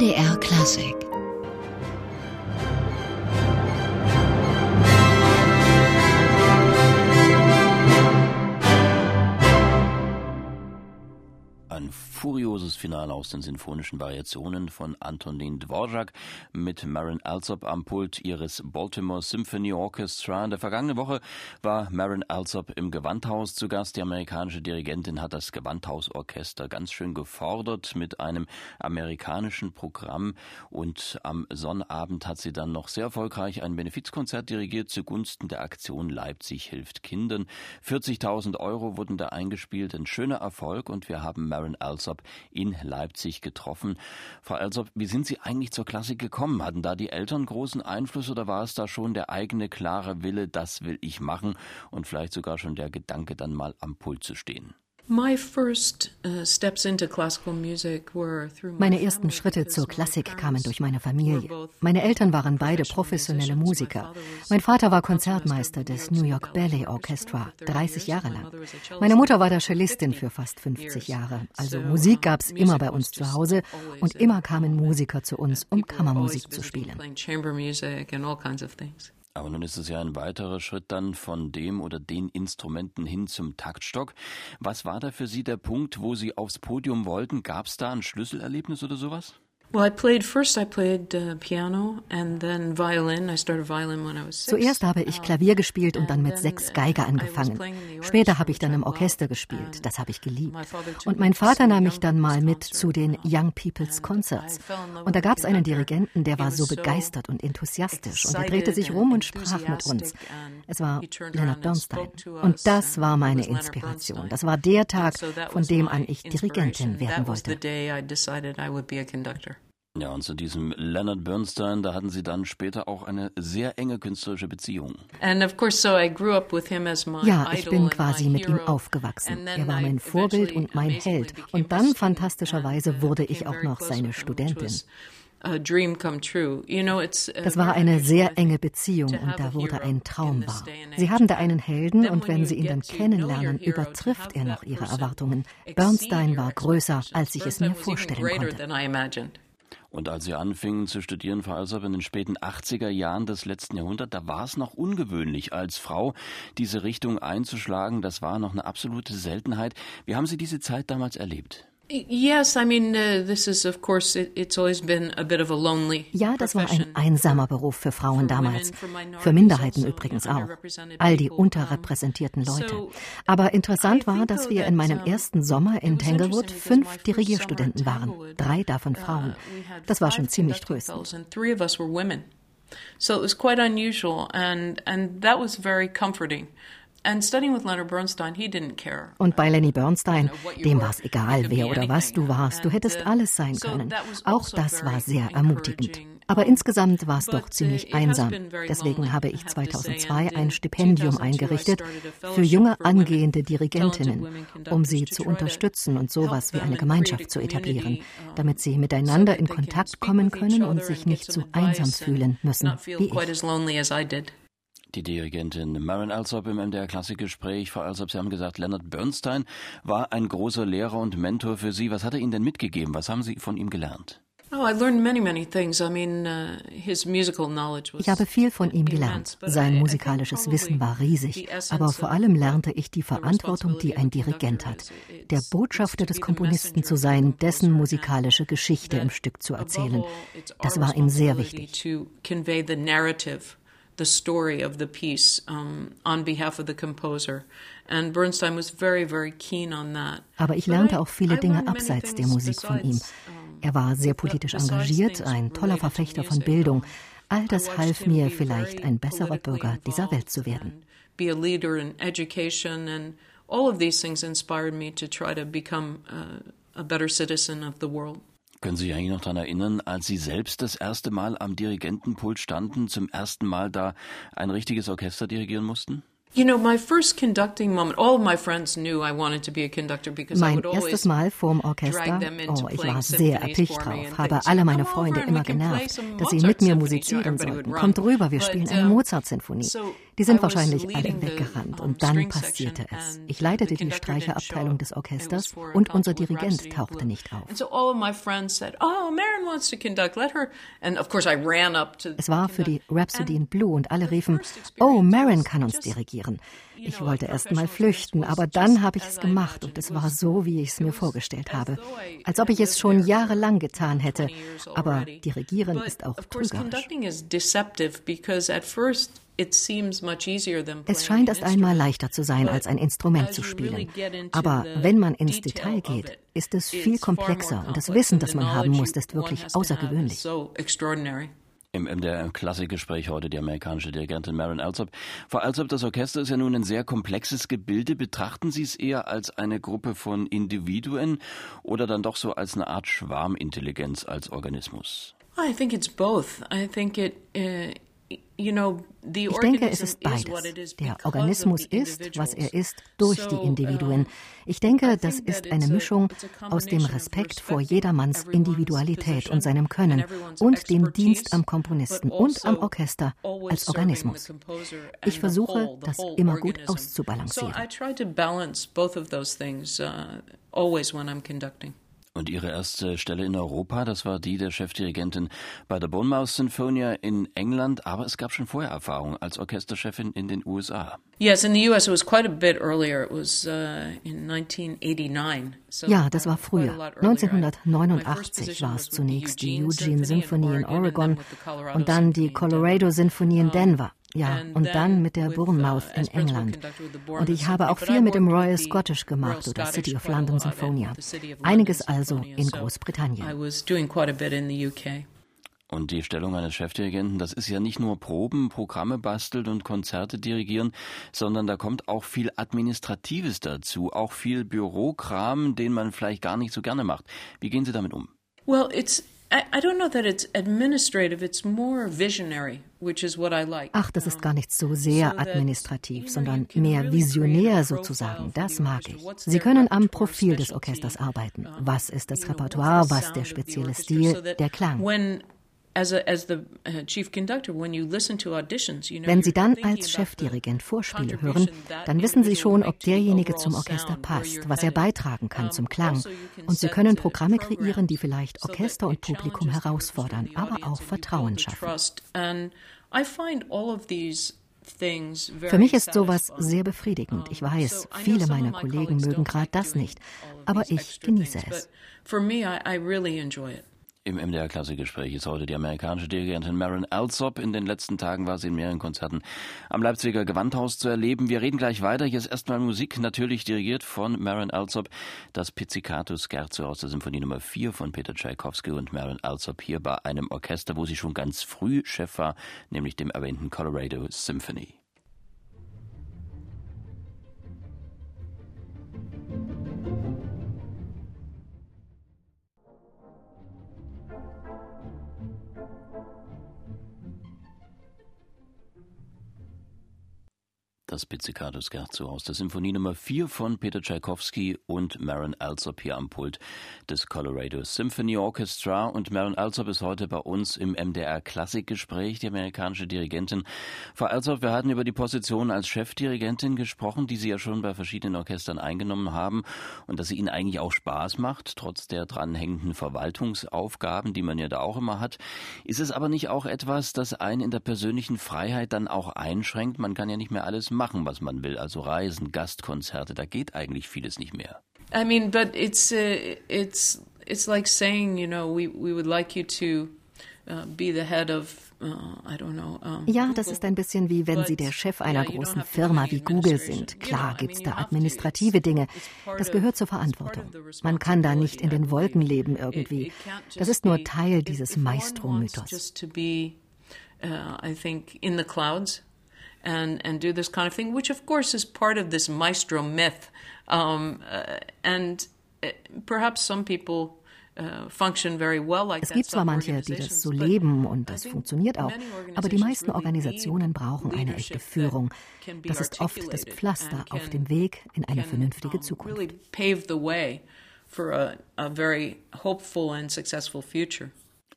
MDR Klassik furioses Finale aus den sinfonischen Variationen von Antonin Dvorak mit Marin Alsop am Pult ihres Baltimore Symphony Orchestra. In der vergangenen Woche war Marin Alsop im Gewandhaus zu Gast. Die amerikanische Dirigentin hat das Gewandhausorchester ganz schön gefordert mit einem amerikanischen Programm und am Sonnabend hat sie dann noch sehr erfolgreich ein Benefizkonzert dirigiert zugunsten der Aktion Leipzig hilft Kindern. 40.000 Euro wurden da eingespielt, ein schöner Erfolg und wir haben Marin Sharon Alsop in Leipzig getroffen. Frau Alsop, wie sind Sie eigentlich zur Klassik gekommen? Hatten da die Eltern großen Einfluss oder war es da schon der eigene klare Wille, das will ich machen und vielleicht sogar schon der Gedanke, dann mal am Pult zu stehen? Uh, meine ersten Schritte zur Klassik kamen durch meine Familie. Meine Eltern waren beide professionelle Musiker. Mein Vater war Konzertmeister des New York Ballet Orchestra, 30 Jahre lang. Meine Mutter war da Cellistin für fast 50 Jahre. Also Musik gab es immer bei uns zu Hause und immer kamen Musiker zu uns, um Kammermusik zu spielen. Aber nun ist es ja ein weiterer Schritt dann von dem oder den Instrumenten hin zum Taktstock. Was war da für Sie der Punkt, wo Sie aufs Podium wollten? Gab es da ein Schlüsselerlebnis oder sowas? Zuerst habe ich Klavier gespielt und dann mit sechs uh, Geiger angefangen. Später habe ich dann im Orchester gespielt. Das habe ich geliebt. Und mein Vater nahm mich dann mal mit zu den Young People's Concerts. Und da gab es einen Dirigenten, der war so begeistert und enthusiastisch und er drehte sich rum und sprach mit uns. Es war Leonard Bernstein. Und das war meine Inspiration. Das war der Tag, von dem an ich Dirigentin werden wollte. Ja, und zu diesem Leonard Bernstein, da hatten Sie dann später auch eine sehr enge künstlerische Beziehung. Ja, ich bin quasi mit ihm aufgewachsen. Er war mein Vorbild und mein Held. Und dann, fantastischerweise, wurde ich auch noch seine Studentin. Das war eine sehr enge Beziehung und da wurde ein Traum wahr. Sie haben da einen Helden und wenn Sie ihn dann kennenlernen, übertrifft er noch Ihre Erwartungen. Bernstein war größer, als ich es mir vorstellen konnte. Und als Sie anfingen zu studieren, Frau Alsop, in den späten 80er Jahren des letzten Jahrhunderts, da war es noch ungewöhnlich, als Frau diese Richtung einzuschlagen. Das war noch eine absolute Seltenheit. Wie haben Sie diese Zeit damals erlebt? Ja, das war ein einsamer Beruf für Frauen damals, für Minderheiten also, übrigens auch, all die unterrepräsentierten Leute. Aber interessant war, dass wir in meinem ersten Sommer in Tanglewood fünf Dirigierstudenten waren, drei davon uh, Frauen. Das war schon ziemlich tröstend. So it was quite unusual and and that was very comforting. Und bei Lenny Bernstein, dem war es egal, wer oder was du warst, du hättest alles sein können. Auch also das war sehr ermutigend. Aber insgesamt war es doch ziemlich einsam. Deswegen habe ich 2002 ein Stipendium eingerichtet für junge angehende Dirigentinnen, um sie zu unterstützen und sowas wie eine Gemeinschaft zu etablieren, damit sie miteinander in Kontakt kommen können und sich nicht so einsam fühlen müssen wie ich. Die Dirigentin Marin Alsop im MDR Klassikgespräch. Frau Alsop, Sie haben gesagt, Leonard Bernstein war ein großer Lehrer und Mentor für Sie. Was hat er Ihnen denn mitgegeben? Was haben Sie von ihm gelernt? Oh, uh, ich habe viel von ihm gelernt. Sein musikalisches Wissen war riesig, aber vor allem lernte ich die Verantwortung, die ein Dirigent hat, der Botschafter des Komponisten zu sein, dessen musikalische Geschichte im Stück zu erzählen. Das war ihm sehr wichtig the story of the piece um, on behalf of the composer. And Bernstein was very, very keen on that. Aber ich lernte auch viele Dinge abseits der Musik von ihm. Er war sehr politisch engagiert, ein toller Verfechter von Bildung. All das half mir vielleicht ein besserer Bürger dieser Welt zu werden. Be a leader in education and all of these things inspired me to try to become a, a better citizen of the world. Können Sie sich eigentlich noch daran erinnern, als Sie selbst das erste Mal am Dirigentenpult standen, zum ersten Mal da ein richtiges Orchester dirigieren mussten? Mein erstes Mal vorm Orchester, oh, ich war sehr erpicht drauf, habe alle meine Freunde immer genervt, dass sie mit mir musizieren sollten. Kommt rüber, wir spielen eine Mozart-Sinfonie. Die sind wahrscheinlich alle weggerannt und dann passierte es. Ich leitete die Streicherabteilung des Orchesters und unser Dirigent tauchte nicht auf. Oh, es war für die Rhapsody in Blue und alle riefen, oh, Marin kann uns dirigieren. Ich wollte erst mal flüchten, aber dann habe ich es gemacht und es war so, wie ich es mir vorgestellt habe. Als ob ich es schon jahrelang getan hätte. Aber dirigieren ist auch trügerisch. Es scheint erst einmal leichter zu sein, als ein Instrument zu spielen. Aber wenn man ins Detail geht, ist es viel komplexer und das Wissen, das man haben muss, ist wirklich außergewöhnlich. Im MDR Klassikgespräch heute die amerikanische Dirigentin Maren Alsop. Frau Alsop, das Orchester ist ja nun ein sehr komplexes Gebilde. Betrachten Sie es eher als eine Gruppe von Individuen oder dann doch so als eine Art Schwarmintelligenz als Organismus? I think it's both. I think it uh ich denke, es ist beides. Der Organismus ist, was er ist, durch die Individuen. Ich denke, das ist eine Mischung aus dem Respekt vor jedermanns Individualität und seinem Können und dem Dienst am Komponisten und am also Orchester als Organismus. Ich versuche, das immer gut auszubalancieren. Und ihre erste Stelle in Europa, das war die der Chefdirigentin bei der Bournemouth Sinfonia in England, aber es gab schon vorher Erfahrung als Orchesterchefin in den USA. Yes, in the US it was quite a bit earlier. It was uh, in 1989. So ja, das war früher. 1989 war es zunächst die Eugene Symphony in Oregon und dann die Colorado Sinfonie in Denver. Ja, und dann mit der Bournemouth in England. Und ich habe auch viel mit dem Royal Scottish gemacht oder City of London Symphonia. Einiges also in Großbritannien. Und die Stellung eines Chefdirigenten, das ist ja nicht nur Proben, Programme basteln und Konzerte dirigieren, sondern da kommt auch viel Administratives dazu, auch viel Bürokram, den man vielleicht gar nicht so gerne macht. Wie gehen Sie damit um? Well, it's Ach, das ist gar nicht so sehr administrativ, sondern mehr visionär sozusagen. Das mag ich. Sie können am Profil des Orchesters arbeiten. Was ist das Repertoire? Was der spezielle Stil? Der Klang. Uh, Wenn Sie dann als Chefdirigent Vorspiele hören, dann wissen Sie schon, ob derjenige zum Orchester passt, was er beitragen kann zum Klang. Also und Sie können Programme kreieren, die vielleicht Orchester und Publikum herausfordern, aber auch Vertrauen schaffen. Für mich ist sowas sehr befriedigend. Ich weiß, viele meiner Kollegen mögen gerade das nicht, aber ich genieße es. Im MDR Klassikgespräch ist heute die amerikanische Dirigentin Maren Alsop. In den letzten Tagen war sie in mehreren Konzerten am Leipziger Gewandhaus zu erleben. Wir reden gleich weiter. Hier ist erstmal Musik, natürlich dirigiert von Maren Alsop. Das Pizzicato Scherzo aus der Symphonie Nummer 4 von Peter Tchaikovsky und Maren Alsop hier bei einem Orchester, wo sie schon ganz früh Chef war, nämlich dem erwähnten Colorado Symphony. Das Pizzicato Scherzo aus der Symphonie Nummer 4 von Peter Tchaikovsky und Maren Alsop hier am Pult des Colorado Symphony Orchestra. Und Maren Alsop ist heute bei uns im MDR Klassikgespräch, die amerikanische Dirigentin. Frau Alsop, wir hatten über die Position als Chefdirigentin gesprochen, die Sie ja schon bei verschiedenen Orchestern eingenommen haben und dass sie Ihnen eigentlich auch Spaß macht, trotz der dranhängenden Verwaltungsaufgaben, die man ja da auch immer hat. Ist es aber nicht auch etwas, das einen in der persönlichen Freiheit dann auch einschränkt? Man kann ja nicht mehr alles machen machen, was man will, also Reisen, Gastkonzerte, da geht eigentlich vieles nicht mehr. I mean, but it's uh, it's it's like saying, you know, we we would like you to uh, be the head of uh, ja, das ist ein bisschen wie wenn Sie der Chef einer großen Firma wie Google sind. Klar gibt es da administrative Dinge. Das gehört zur Verantwortung. Man kann da nicht in den Wolken leben irgendwie. Das ist nur Teil dieses Maestro-Mythos. I think in the clouds and and do this kind of thing, which of course is part of this maestro myth, um, uh, and uh, perhaps some people. Uh, es gibt zwar manche, die das so leben und das funktioniert auch, aber die meisten Organisationen brauchen eine echte Führung. Das ist oft das Pflaster auf dem Weg in eine vernünftige Zukunft.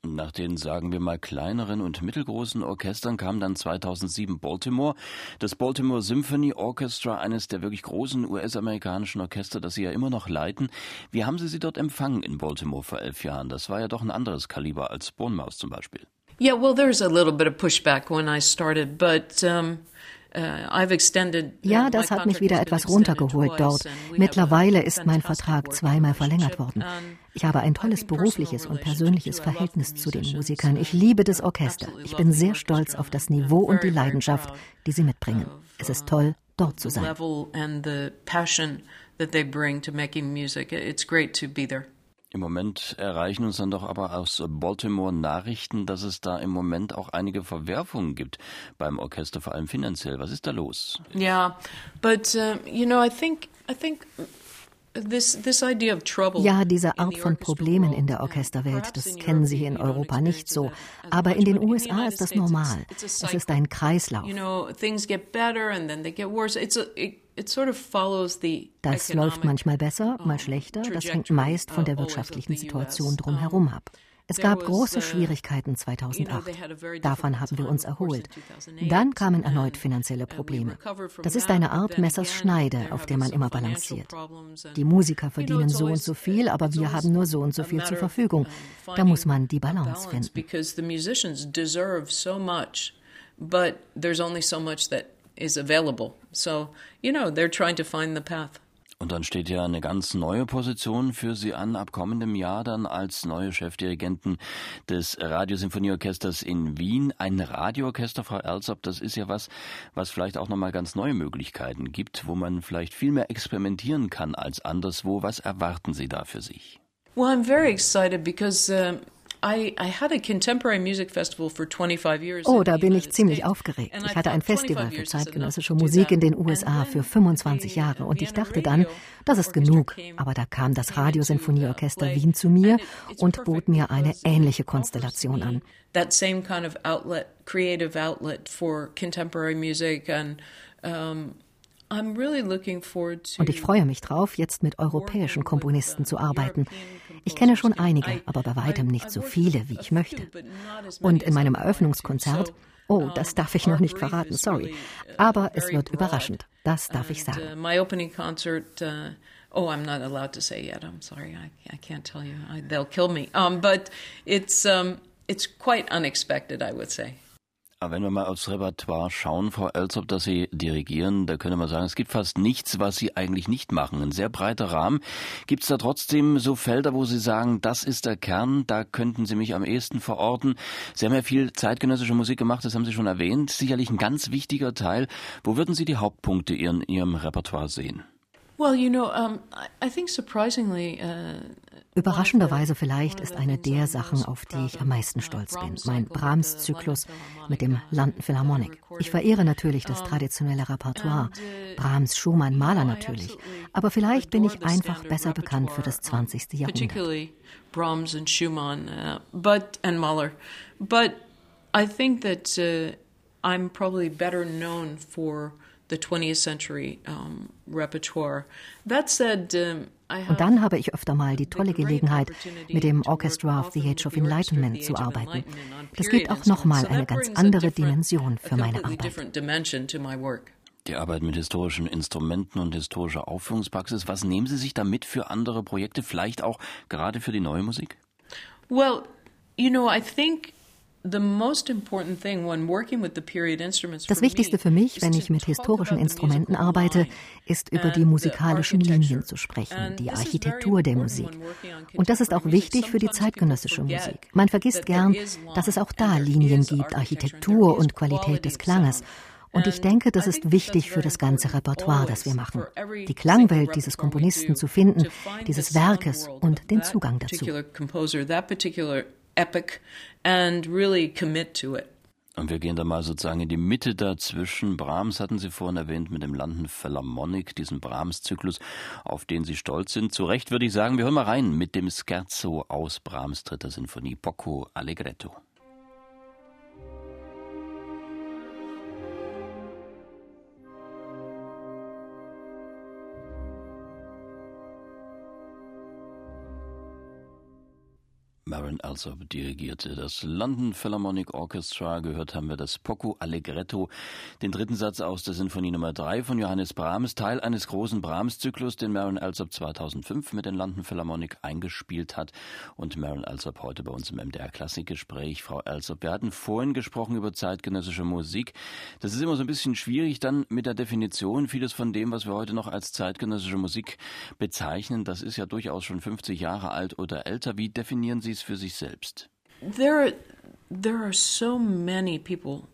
Nach den, sagen wir mal, kleineren und mittelgroßen Orchestern kam dann 2007 Baltimore, das Baltimore Symphony Orchestra, eines der wirklich großen US-amerikanischen Orchester, das Sie ja immer noch leiten. Wie haben Sie sie dort empfangen in Baltimore vor elf Jahren? Das war ja doch ein anderes Kaliber als Bournemouth zum Beispiel. Yeah, well, there's a little bit of pushback when I started, but um ja, das hat mich wieder etwas runtergeholt dort. Mittlerweile ist mein Vertrag zweimal verlängert worden. Ich habe ein tolles berufliches und persönliches Verhältnis zu den Musikern. Ich liebe das Orchester. Ich bin sehr stolz auf das Niveau und die Leidenschaft, die sie mitbringen. Es ist toll, dort zu sein. Im Moment erreichen uns dann doch aber aus Baltimore Nachrichten, dass es da im Moment auch einige Verwerfungen gibt beim Orchester, vor allem finanziell. Was ist da los? Ja, but uh, you know, I think I think ja, diese Art von Problemen in der Orchesterwelt, das kennen Sie in Europa nicht so. Aber in den USA ist das normal. Es ist ein Kreislauf. Das läuft manchmal besser, mal schlechter. Das hängt meist von der wirtschaftlichen Situation drumherum ab. Es gab große uh, Schwierigkeiten 2008. Davon haben wir uns erholt. Dann kamen erneut finanzielle Probleme. Das ist eine Art Messers Schneide, auf der man immer balanciert. Die Musiker verdienen so und so viel, aber wir haben nur so und so viel zur Verfügung. Da muss man die Balance finden. But there's only so much that is available. So, you know, they're trying to find the path. Und dann steht ja eine ganz neue Position für Sie an, ab kommendem Jahr dann als neue Chefdirigenten des Radiosinfonieorchesters in Wien. Ein Radioorchester, Frau Erzop, das ist ja was, was vielleicht auch nochmal ganz neue Möglichkeiten gibt, wo man vielleicht viel mehr experimentieren kann als anderswo. Was erwarten Sie da für sich? Well, I'm very excited because uh, Oh, da bin ich ziemlich aufgeregt. Ich hatte ein Festival für zeitgenössische Musik in den USA für 25 Jahre und ich dachte dann, das ist genug. Aber da kam das Radiosinfonieorchester Wien zu mir und bot mir eine ähnliche Konstellation an. That same kind of outlet, creative outlet for contemporary music and und ich freue mich drauf, jetzt mit europäischen Komponisten zu arbeiten. Ich kenne schon einige, aber bei weitem nicht so viele, wie ich möchte. Und in meinem Eröffnungskonzert, oh, das darf ich noch nicht verraten, sorry, aber es wird überraschend, das darf ich sagen. Uh, oh, I'm not allowed to say yet. I'm sorry. I, I can't tell you. I, they'll kill me. Um, but it's um, it's quite unexpected, I would say. Wenn wir mal aufs Repertoire schauen, Frau Elzop, dass Sie dirigieren, da könnte man sagen, es gibt fast nichts, was Sie eigentlich nicht machen. Ein sehr breiter Rahmen. Gibt es da trotzdem so Felder, wo Sie sagen, das ist der Kern, da könnten Sie mich am ehesten verorten? Sie haben ja viel zeitgenössische Musik gemacht, das haben Sie schon erwähnt. Sicherlich ein ganz wichtiger Teil. Wo würden Sie die Hauptpunkte in Ihrem Repertoire sehen? Well, you know, um, I think surprisingly, uh, Überraschenderweise vielleicht ist eine der Sachen, auf die ich am meisten stolz bin, mein Brahms-Zyklus mit dem London Philharmonic. Ich verehre natürlich das traditionelle Repertoire, Brahms, Schumann, Mahler natürlich, aber vielleicht bin ich einfach besser bekannt für das 20. Jahrhundert. Brahms and Schumann, uh, uh, 20th century um, repertoire. That said, um, und dann habe ich öfter mal die tolle Gelegenheit, mit dem Orchestra of the Age of Enlightenment zu arbeiten. Das gibt auch nochmal eine ganz andere Dimension für meine Arbeit. Die Arbeit mit historischen Instrumenten und historischer Aufführungspraxis, was nehmen Sie sich da mit für andere Projekte, vielleicht auch gerade für die neue Musik? Well, you know, I think das Wichtigste für mich, wenn ich mit historischen Instrumenten arbeite, ist über die musikalischen Linien zu sprechen, die Architektur der Musik. Und das ist auch wichtig für die zeitgenössische Musik. Man vergisst gern, dass es auch da Linien gibt, Architektur und Qualität des Klanges. Und ich denke, das ist wichtig für das ganze Repertoire, das wir machen. Die Klangwelt dieses Komponisten zu finden, dieses Werkes und den Zugang dazu epic and really commit to it. Und wir gehen da mal sozusagen in die Mitte dazwischen. Brahms hatten Sie vorhin erwähnt mit dem London Philharmonic, diesen Brahms-Zyklus, auf den Sie stolz sind. Zu Recht würde ich sagen, wir hören mal rein mit dem Scherzo aus Brahms dritter Sinfonie, Poco Allegretto. Marin Alsop dirigierte. Das London Philharmonic Orchestra gehört haben wir das Poco Allegretto, den dritten Satz aus der Sinfonie Nummer 3 von Johannes Brahms, Teil eines großen Brahms-Zyklus, den Marin Alsop 2005 mit den London Philharmonic eingespielt hat. Und Marin Alsop heute bei uns im MDR Klassikgespräch. Frau Alsop, wir hatten vorhin gesprochen über zeitgenössische Musik. Das ist immer so ein bisschen schwierig dann mit der Definition. Vieles von dem, was wir heute noch als zeitgenössische Musik bezeichnen, das ist ja durchaus schon 50 Jahre alt oder älter. Wie definieren Sie es für sich selbst? There, there are so many people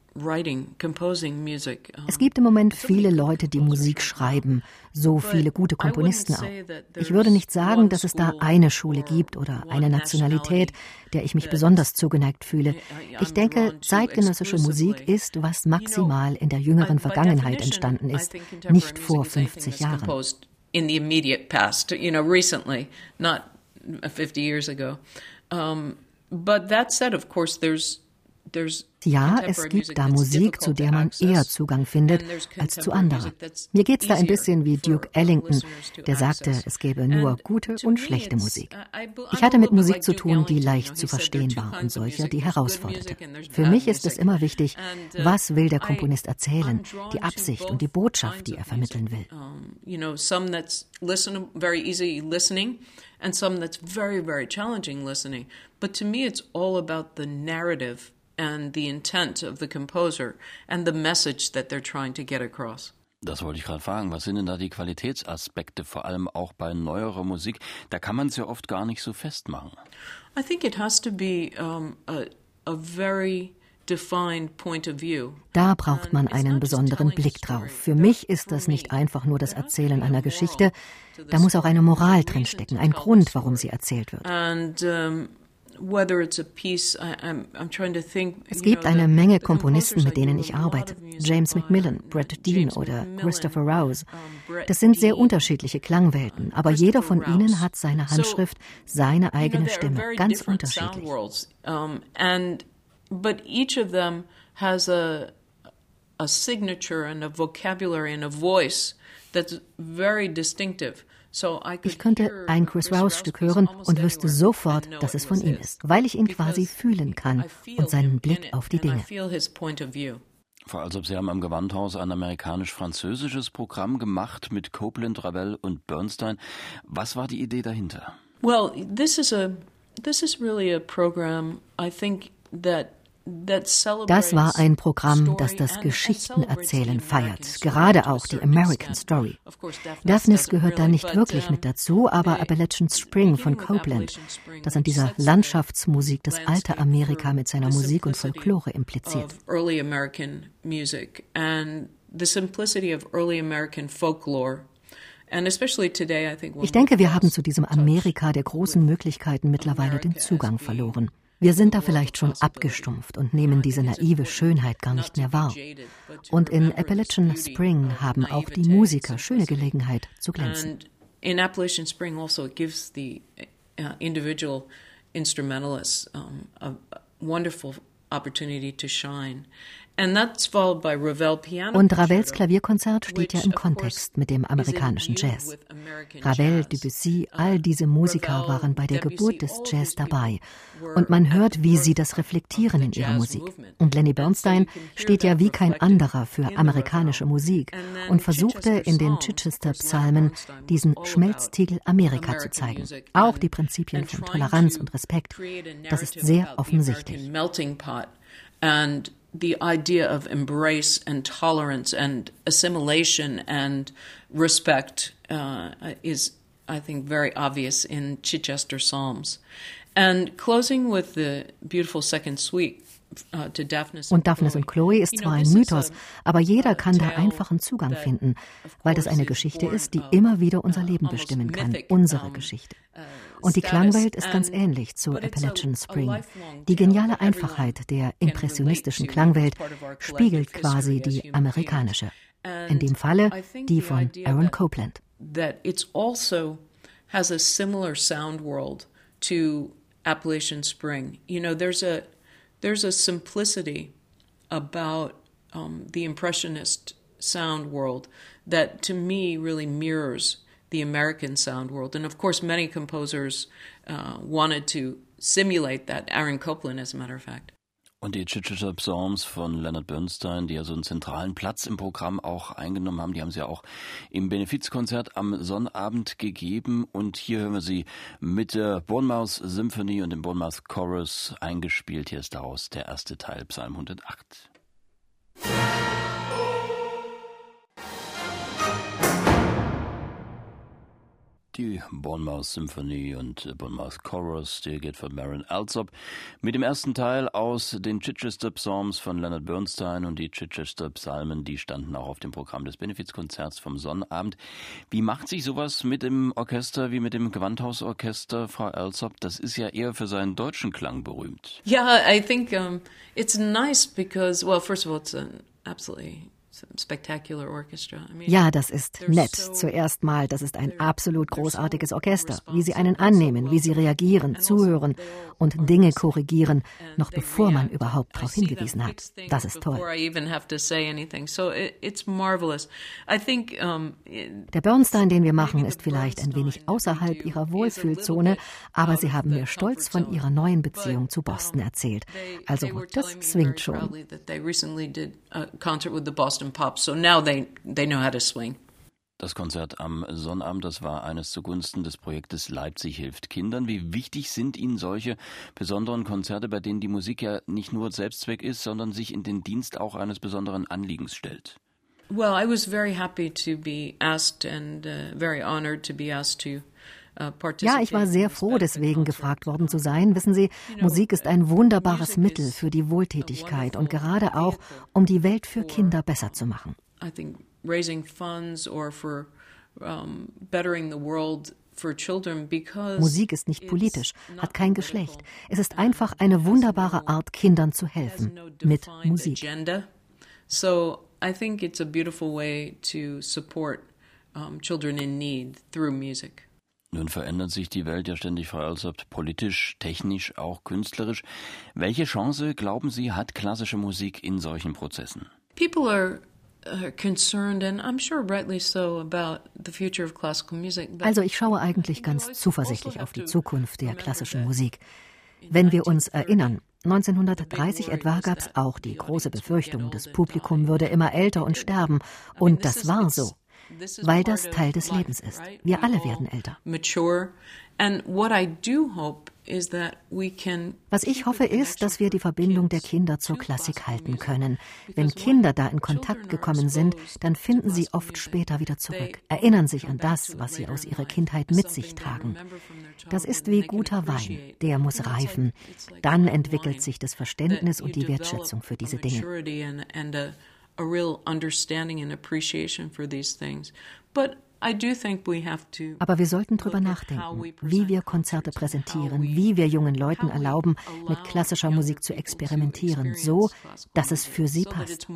es gibt im Moment viele Leute, die Musik schreiben, so viele gute Komponisten auch. Ich würde nicht sagen, dass es da eine Schule gibt oder eine Nationalität, der ich mich besonders zugeneigt fühle. Ich denke, zeitgenössische Musik ist, was maximal in der jüngeren Vergangenheit entstanden ist, nicht vor 50 Jahren. In the immediate past, you know, recently, not 50 years ago. Um, but that said, of course, there's, there's ja, es gibt da Musik, zu der man eher Zugang findet als zu anderer. Mir geht es da ein bisschen wie Duke Ellington, der sagte, es gäbe nur gute und schlechte Musik. Ich hatte mit Musik zu tun, die leicht zu verstehen war und solcher, die herausforderte. Für mich ist es immer wichtig, uh, was will der Komponist erzählen, die Absicht und die Botschaft, die er vermitteln will. and some that's very, very challenging listening. But to me, it's all about the narrative and the intent of the composer and the message that they're trying to get across. Das wollte ich gerade fragen. Was sind denn da die Qualitätsaspekte, vor allem auch bei neuerer Musik? Da kann man es ja oft gar nicht so festmachen. I think it has to be um, a, a very da braucht man einen besonderen Blick drauf. Für mich ist das nicht einfach nur das Erzählen einer Geschichte. Da muss auch eine Moral drinstecken, ein Grund, warum sie erzählt wird. Es gibt eine Menge Komponisten, mit denen ich arbeite. James Macmillan, Brett Dean oder Christopher Rouse. Das sind sehr unterschiedliche Klangwelten, aber jeder von ihnen hat seine Handschrift, seine eigene Stimme, ganz unterschiedlich. But each of them has a a signature and a vocabulary and a voice that's very distinctive. Ich könnte ein Chris Rouse Stück hören und wüsste sofort, dass es von ihm ist, weil ich ihn quasi fühlen kann und seinen Blick auf die Dinge. Frau Alsop, Sie haben am Gewandhaus ein amerikanisch-französisches Programm gemacht mit Copeland, Ravel und Bernstein. Was war die Idee dahinter? Well, this is a this is really a program I think that das war ein Programm, das das Geschichtenerzählen feiert, gerade auch die American Story. Daphnis gehört da nicht wirklich mit dazu, aber Appalachian Spring von Copeland, das an dieser Landschaftsmusik das alte Amerika mit seiner Musik und Folklore impliziert. Ich denke, wir haben zu diesem Amerika der großen Möglichkeiten mittlerweile den Zugang verloren. Wir sind da vielleicht schon abgestumpft und nehmen diese naive Schönheit gar nicht mehr wahr. Und in Appalachian Spring haben auch die Musiker schöne Gelegenheit zu glänzen. In Appalachian Spring also gives the uh, individual instrumentalists um, a wonderful opportunity to shine. Und Ravels Klavierkonzert steht ja im Kontext mit dem amerikanischen Jazz. Ravel, Debussy, all diese Musiker waren bei der Geburt des Jazz dabei. Und man hört, wie sie das reflektieren in ihrer Musik. Und Lenny Bernstein steht ja wie kein anderer für amerikanische Musik und versuchte in den Chichester-Psalmen diesen Schmelztiegel Amerika zu zeigen. Auch die Prinzipien von Toleranz und Respekt. Das ist sehr offensichtlich. And the idea of embrace and tolerance and assimilation and respect uh, is, I think, very obvious in Chichester Psalms. And closing with the beautiful second suite Uh, und Daphnis und Chloe ist zwar ein Mythos, aber jeder kann da einfachen Zugang finden, weil das eine Geschichte ist, die immer wieder unser Leben bestimmen kann, unsere Geschichte. Und die Klangwelt ist ganz ähnlich zu Appalachian Spring. Die geniale Einfachheit der impressionistischen Klangwelt spiegelt quasi die amerikanische, in dem Falle die von Aaron Copland. That it's also has a similar sound world to Appalachian Spring. You know, there's a there's a simplicity about um, the Impressionist sound world that to me really mirrors the American sound world. And of course, many composers uh, wanted to simulate that. Aaron Copland, as a matter of fact. Und die Chichester Psalms von Leonard Bernstein, die ja so einen zentralen Platz im Programm auch eingenommen haben, die haben sie ja auch im Benefizkonzert am Sonnabend gegeben. Und hier hören wir sie mit der Bournemouth Symphony und dem Bournemouth Chorus eingespielt. Hier ist daraus der erste Teil, Psalm 108. die Bournemouth Symphony und Bournemouth Chorus, dirigiert von Marin Alsop, mit dem ersten Teil aus den Chichester Psalms von Leonard Bernstein und die Chichester Psalmen, die standen auch auf dem Programm des Benefizkonzerts vom Sonnabend. Wie macht sich sowas mit dem Orchester wie mit dem Gewandhausorchester, Frau Alsop? Das ist ja eher für seinen deutschen Klang berühmt. Yeah, I think um, it's nice because, well, first of all, it's an absolutely ja, das ist nett. Zuerst mal, das ist ein absolut großartiges Orchester. Wie sie einen annehmen, wie sie reagieren, also zuhören und Dinge korrigieren, noch bevor man überhaupt darauf hingewiesen hat. Das ist toll. Der Bernstein, den wir machen, ist vielleicht ein wenig außerhalb ihrer Wohlfühlzone, aber sie haben mir stolz von ihrer neuen Beziehung zu Boston erzählt. Also, das swingt schon. Pops. So now they, they know how to swing. Das Konzert am Sonnabend, das war eines zugunsten des Projektes Leipzig hilft Kindern. Wie wichtig sind Ihnen solche besonderen Konzerte, bei denen die Musik ja nicht nur Selbstzweck ist, sondern sich in den Dienst auch eines besonderen Anliegens stellt? Well, I was very happy to be asked and uh, very honored to be asked to ja, ich war sehr froh, deswegen gefragt worden zu sein. Wissen Sie, Musik ist ein wunderbares Mittel für die Wohltätigkeit und gerade auch, um die Welt für Kinder besser zu machen raising funds or for um, bettering the world Musik ist nicht politisch, hat kein Geschlecht. Es ist einfach eine wunderbare Art, Kindern zu helfen mit Musik. So I think it's a beautiful way to support um, children in need through music. Nun verändert sich die Welt ja ständig, Frau Alsop, politisch, technisch, auch künstlerisch. Welche Chance, glauben Sie, hat klassische Musik in solchen Prozessen? People are also ich schaue eigentlich ganz zuversichtlich auf die Zukunft der klassischen Musik. Wenn wir uns erinnern, 1930 etwa gab es auch die große Befürchtung, das Publikum würde immer älter und sterben. Und das war so, weil das Teil des Lebens ist. Wir alle werden älter. Was ich hoffe ist, dass wir die Verbindung der Kinder zur Klassik halten können. Wenn Kinder da in Kontakt gekommen sind, dann finden sie oft später wieder zurück, erinnern sich an das, was sie aus ihrer Kindheit mit sich tragen. Das ist wie guter Wein, der muss reifen. Dann entwickelt sich das Verständnis und die Wertschätzung für diese Dinge. A real understanding and appreciation for these things. But aber wir sollten darüber nachdenken, wie wir Konzerte präsentieren, wie wir jungen Leuten erlauben, mit klassischer Musik zu experimentieren, so dass es für sie passt.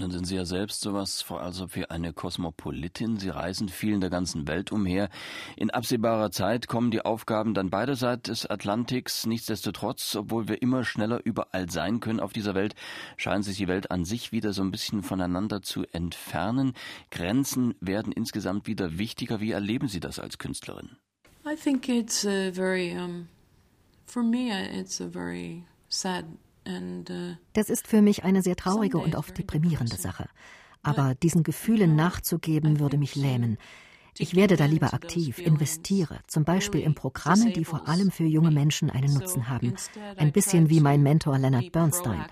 Nun sind Sie ja selbst sowas vor also wie eine Kosmopolitin. Sie reisen viel in der ganzen Welt umher. In absehbarer Zeit kommen die Aufgaben dann beiderseits des Atlantiks. Nichtsdestotrotz, obwohl wir immer schneller überall sein können auf dieser Welt, scheint sich die Welt an sich wieder so ein bisschen voneinander zu entfernen. Grenzen werden insgesamt wieder wichtiger. Wie erleben Sie das als Künstlerin? I think it's a very, um, for me, it's a very sad das ist für mich eine sehr traurige und oft deprimierende Sache. Aber diesen Gefühlen nachzugeben, würde mich lähmen. Ich werde da lieber aktiv, investiere, zum Beispiel in Programme, die vor allem für junge Menschen einen Nutzen haben. Ein bisschen wie mein Mentor Leonard Bernstein.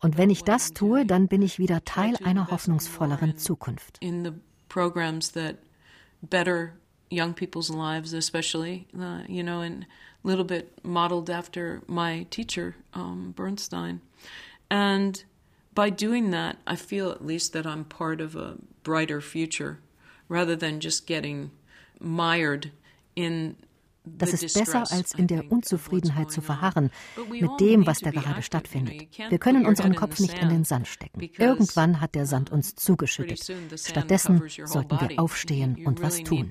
Und wenn ich das tue, dann bin ich wieder Teil einer hoffnungsvolleren Zukunft. Programs that better young people's lives, especially, uh, you know, and little bit modeled after my teacher, um, Bernstein. And by doing that, I feel at least that I'm part of a brighter future rather than just getting mired in Das ist besser, als in der Unzufriedenheit zu verharren mit dem, was da gerade stattfindet. Wir können unseren Kopf nicht in den Sand stecken. Irgendwann hat der Sand uns zugeschüttet. Stattdessen sollten wir aufstehen und was tun.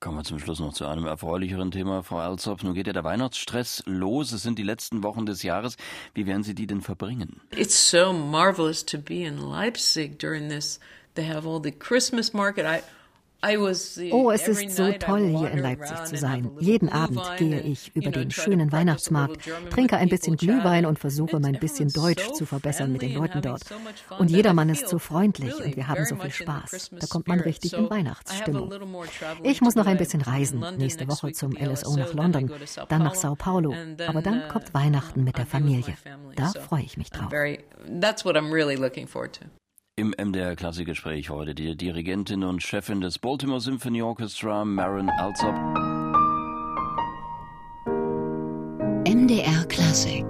Kommen wir zum Schluss noch zu einem erfreulicheren Thema, Frau Alsop. Nun geht ja der Weihnachtsstress los. Es sind die letzten Wochen des Jahres. Wie werden Sie die denn verbringen? It's so marvelous to be in Leipzig during this. They have all the Christmas market. I Oh, es ist so toll, hier in Leipzig zu sein. Jeden Abend gehe ich über den schönen Weihnachtsmarkt, trinke ein bisschen Glühwein und versuche mein bisschen Deutsch zu verbessern mit den Leuten dort. Und jedermann ist so freundlich und wir haben so viel Spaß. Da kommt man richtig in Weihnachtsstimmung. Ich muss noch ein bisschen reisen, nächste Woche zum LSO nach London, dann nach Sao Paulo. Aber dann kommt uh, Weihnachten mit der Familie. Da freue ich mich drauf. Im MDR Klassikgespräch heute die Dirigentin und Chefin des Baltimore Symphony Orchestra, Maren Alsop. MDR Klassik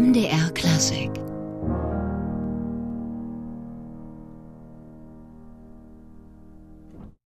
MDR Klassik